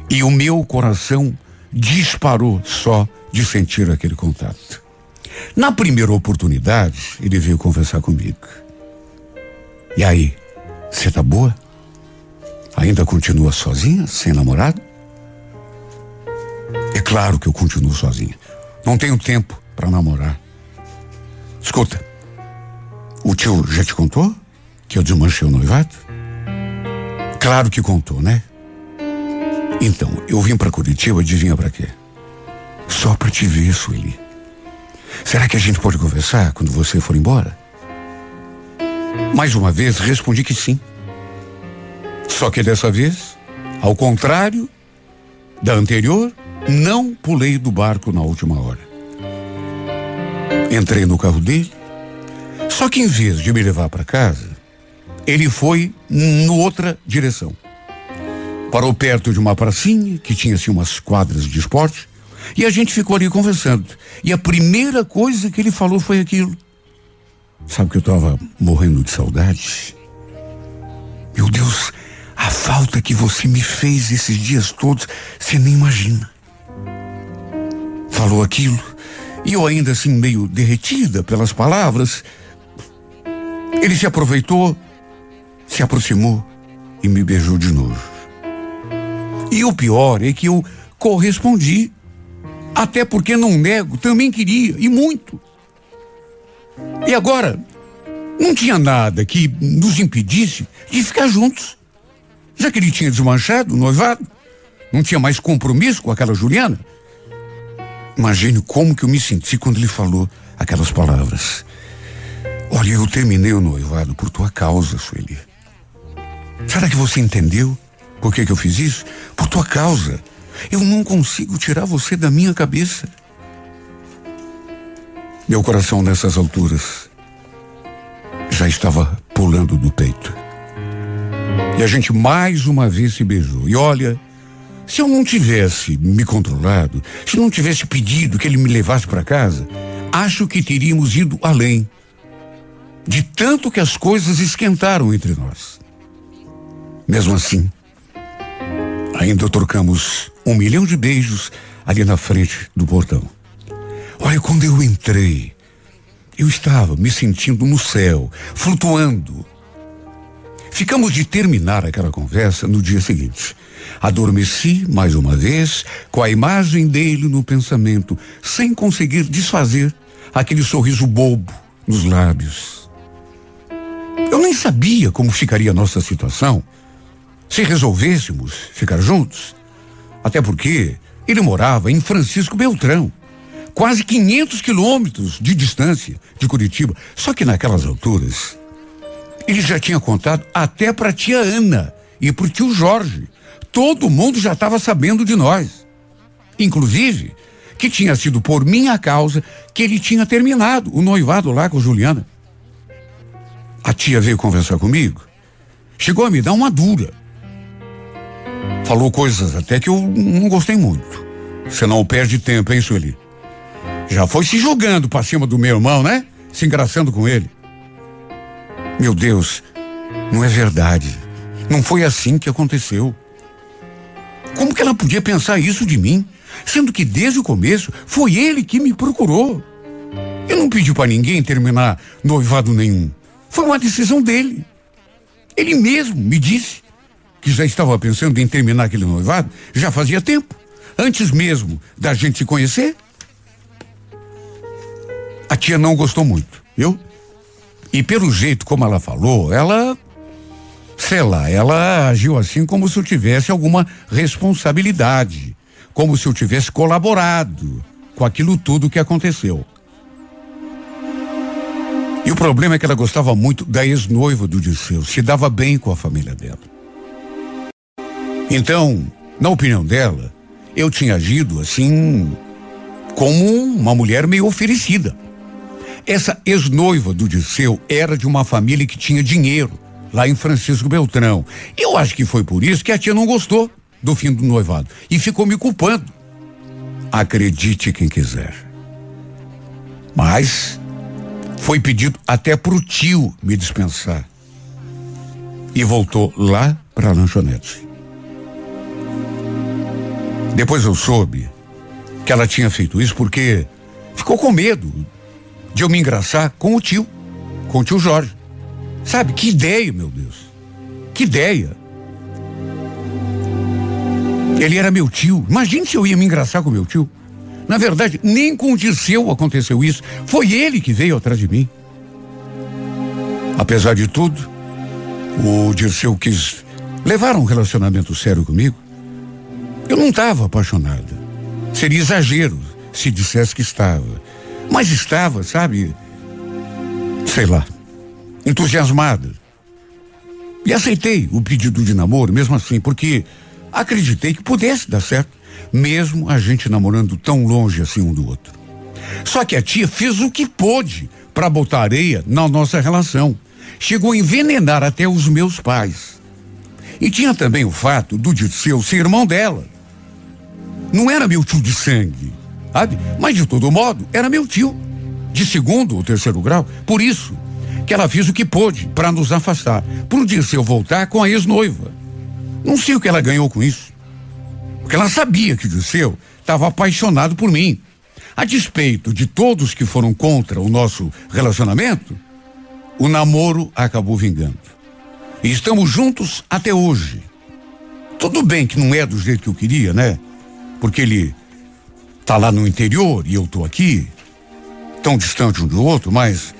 E o meu coração disparou só de sentir aquele contato. Na primeira oportunidade, ele veio conversar comigo. E aí, você tá boa? Ainda continua sozinha, sem namorado? É claro que eu continuo sozinha. Não tenho tempo para namorar. Escuta, o tio já te contou que eu desmanchei o noivado? Claro que contou, né? Então, eu vim para Curitiba, adivinha para quê? Só para te ver, Sueli. Será que a gente pode conversar quando você for embora? Mais uma vez respondi que sim. Só que dessa vez, ao contrário da anterior, não pulei do barco na última hora. Entrei no carro dele, só que em vez de me levar para casa, ele foi em outra direção. Parou perto de uma pracinha que tinha assim umas quadras de esporte e a gente ficou ali conversando. E a primeira coisa que ele falou foi aquilo. Sabe que eu estava morrendo de saudade? Meu Deus, a falta que você me fez esses dias todos, você nem imagina. Falou aquilo, e eu ainda assim meio derretida pelas palavras. Ele se aproveitou, se aproximou e me beijou de novo. E o pior é que eu correspondi. Até porque não nego, também queria, e muito. E agora, não tinha nada que nos impedisse de ficar juntos. Já que ele tinha desmanchado o noivado, não tinha mais compromisso com aquela Juliana. Imagine como que eu me senti quando ele falou aquelas palavras. Olha, eu terminei o noivado por tua causa, Sueli. Será que você entendeu por que, que eu fiz isso? Por tua causa. Eu não consigo tirar você da minha cabeça. Meu coração nessas alturas já estava pulando do peito. E a gente mais uma vez se beijou. E olha, se eu não tivesse me controlado, se não tivesse pedido que ele me levasse para casa, acho que teríamos ido além. De tanto que as coisas esquentaram entre nós. Mesmo assim, ainda trocamos um milhão de beijos ali na frente do portão. Olha, quando eu entrei, eu estava me sentindo no céu, flutuando. Ficamos de terminar aquela conversa no dia seguinte. Adormeci mais uma vez com a imagem dele no pensamento, sem conseguir desfazer aquele sorriso bobo nos lábios. Eu nem sabia como ficaria a nossa situação se resolvêssemos ficar juntos. Até porque ele morava em Francisco Beltrão, quase 500 quilômetros de distância de Curitiba. Só que naquelas alturas, ele já tinha contado até para tia Ana e para o tio Jorge. Todo mundo já estava sabendo de nós. Inclusive, que tinha sido por minha causa que ele tinha terminado o noivado lá com Juliana. A tia veio conversar comigo, chegou a me dar uma dura. Falou coisas até que eu não gostei muito. Você não perde tempo, hein, Sueli? Já foi se jogando para cima do meu irmão, né? Se engraçando com ele. Meu Deus, não é verdade. Não foi assim que aconteceu. Como que ela podia pensar isso de mim? Sendo que desde o começo foi ele que me procurou. Eu não pedi para ninguém terminar noivado nenhum. Foi uma decisão dele. Ele mesmo me disse que já estava pensando em terminar aquele noivado já fazia tempo. Antes mesmo da gente se conhecer. A tia não gostou muito, viu? E pelo jeito como ela falou, ela sei lá, ela agiu assim como se eu tivesse alguma responsabilidade, como se eu tivesse colaborado com aquilo tudo que aconteceu. E o problema é que ela gostava muito da ex-noiva do Disseu, se dava bem com a família dela. Então, na opinião dela, eu tinha agido assim como uma mulher meio oferecida. Essa ex-noiva do Disseu era de uma família que tinha dinheiro lá em Francisco Beltrão. Eu acho que foi por isso que a tia não gostou do fim do noivado e ficou me culpando. Acredite quem quiser. Mas foi pedido até pro tio me dispensar. E voltou lá para a lanchonete. Depois eu soube que ela tinha feito isso porque ficou com medo de eu me engraçar com o tio, com o tio Jorge. Sabe, que ideia, meu Deus. Que ideia. Ele era meu tio. Imagine se eu ia me engraçar com meu tio. Na verdade, nem com o Dirceu aconteceu isso. Foi ele que veio atrás de mim. Apesar de tudo, o Dirceu quis levar um relacionamento sério comigo. Eu não estava apaixonada. Seria exagero se dissesse que estava. Mas estava, sabe? Sei lá entusiasmada. E aceitei o pedido de namoro, mesmo assim, porque acreditei que pudesse dar certo, mesmo a gente namorando tão longe assim um do outro. Só que a tia fez o que pôde para botar areia na nossa relação. Chegou a envenenar até os meus pais. E tinha também o fato do Dirceu ser irmão dela. Não era meu tio de sangue, sabe? Mas de todo modo, era meu tio. De segundo ou terceiro grau. Por isso, que ela fez o que pôde para nos afastar. Por eu voltar com a ex-noiva. Não sei o que ela ganhou com isso. Porque ela sabia que o Dirceu estava apaixonado por mim. A despeito de todos que foram contra o nosso relacionamento, o namoro acabou vingando. E estamos juntos até hoje. Tudo bem que não é do jeito que eu queria, né? Porque ele tá lá no interior e eu tô aqui, tão distante um do outro, mas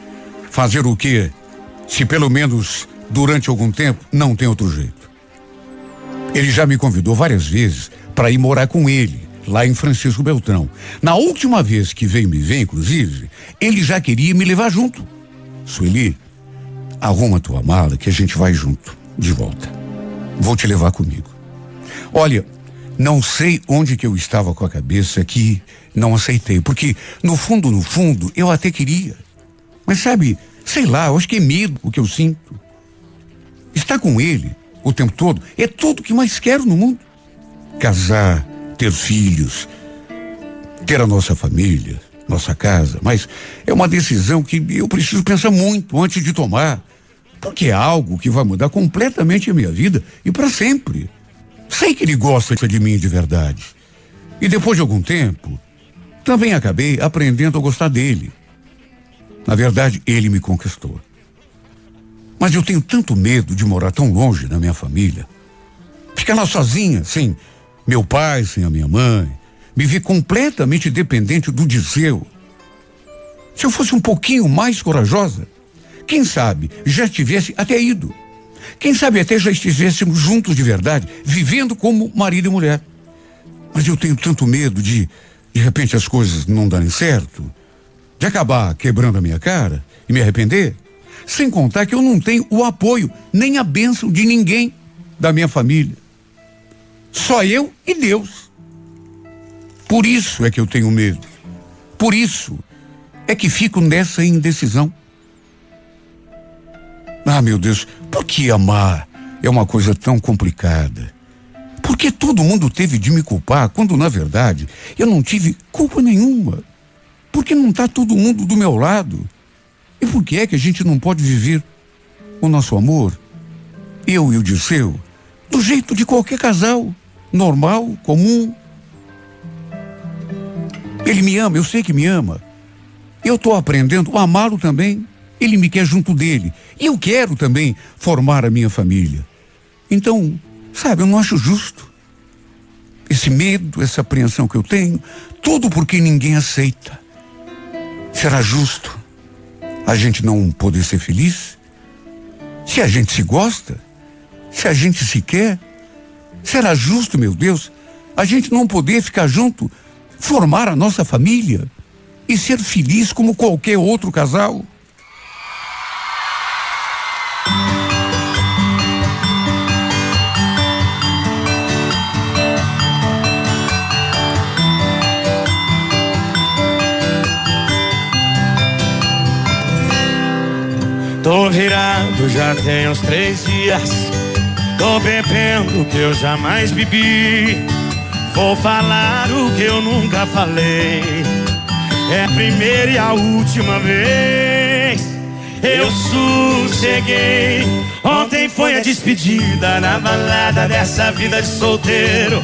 Fazer o quê? Se pelo menos durante algum tempo não tem outro jeito. Ele já me convidou várias vezes para ir morar com ele, lá em Francisco Beltrão. Na última vez que veio me ver, inclusive, ele já queria me levar junto. Sueli, arruma tua mala que a gente vai junto, de volta. Vou te levar comigo. Olha, não sei onde que eu estava com a cabeça que não aceitei, porque no fundo, no fundo, eu até queria. Mas sabe, sei lá, eu acho que é medo o que eu sinto. Estar com ele o tempo todo é tudo que mais quero no mundo. Casar, ter filhos, ter a nossa família, nossa casa, mas é uma decisão que eu preciso pensar muito antes de tomar, porque é algo que vai mudar completamente a minha vida e para sempre. Sei que ele gosta de mim de verdade. E depois de algum tempo, também acabei aprendendo a gostar dele. Na verdade, ele me conquistou. Mas eu tenho tanto medo de morar tão longe da minha família. Ficar lá sozinha, sem meu pai, sem a minha mãe. Me vi completamente dependente do Dizeu. Se eu fosse um pouquinho mais corajosa, quem sabe já tivesse até ido. Quem sabe até já estivéssemos juntos de verdade, vivendo como marido e mulher. Mas eu tenho tanto medo de, de repente, as coisas não darem certo, de acabar quebrando a minha cara e me arrepender. Sem contar que eu não tenho o apoio, nem a bênção de ninguém da minha família. Só eu e Deus. Por isso é que eu tenho medo. Por isso é que fico nessa indecisão. Ah, meu Deus, por que amar é uma coisa tão complicada? Por que todo mundo teve de me culpar quando, na verdade, eu não tive culpa nenhuma? Por que não está todo mundo do meu lado? E por que é que a gente não pode viver o nosso amor, eu e o Dirceu, do jeito de qualquer casal? normal, comum. Ele me ama, eu sei que me ama. Eu estou aprendendo a amá-lo também. Ele me quer junto dele. E eu quero também formar a minha família. Então, sabe, eu não acho justo. Esse medo, essa apreensão que eu tenho, tudo porque ninguém aceita. Será justo a gente não poder ser feliz? Se a gente se gosta, se a gente se quer, Será justo, meu Deus, a gente não poder ficar junto, formar a nossa família e ser feliz como qualquer outro casal? Tô virado já tem uns três dias Tô bebendo o que eu jamais bebi. Vou falar o que eu nunca falei. É a primeira e a última vez. Eu sosseguei. Ontem foi a despedida na balada dessa vida de solteiro.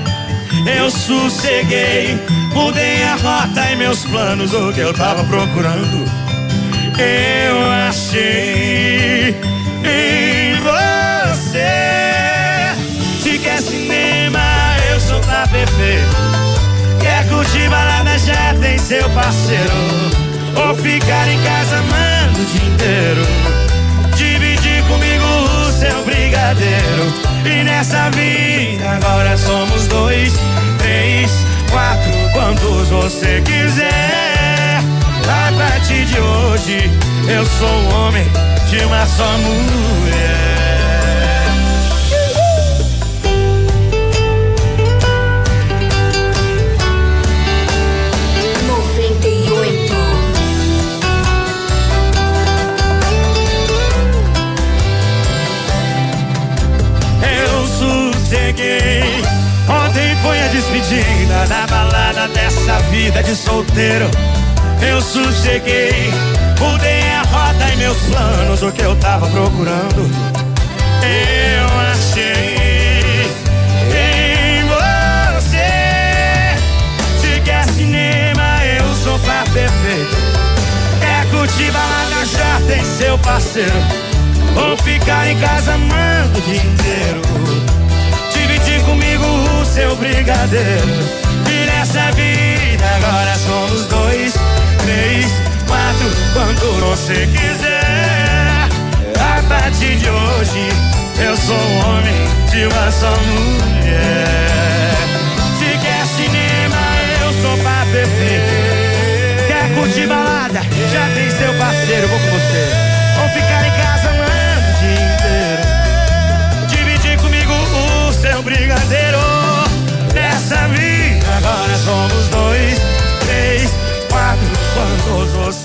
Eu sosseguei. Mudei a rota e meus planos, o que eu tava procurando. Eu achei em você. perfeito. Quer curtir balada, já tem seu parceiro. Ou ficar em casa amando o dia inteiro. Dividir comigo o seu brigadeiro. E nessa vida agora somos dois, três, quatro, quantos você quiser. A partir de hoje eu sou um homem de uma só mulher. cheguei. Ontem foi a despedida da balada dessa vida de solteiro. Eu sosseguei, mudei a rota e meus planos, o que eu tava procurando. Eu achei em você. Se quer cinema, eu sou pra perfeito. Quer curtir balada, tem seu parceiro. Ou ficar em casa amando o dia inteiro comigo o seu brigadeiro. E nessa vida agora somos dois, três, quatro, quando você quiser. A partir de hoje, eu sou um homem de uma só mulher. Se quer cinema, eu sou pra perfeito. Quer curtir balada? Já tem seu parceiro, vou com você. todos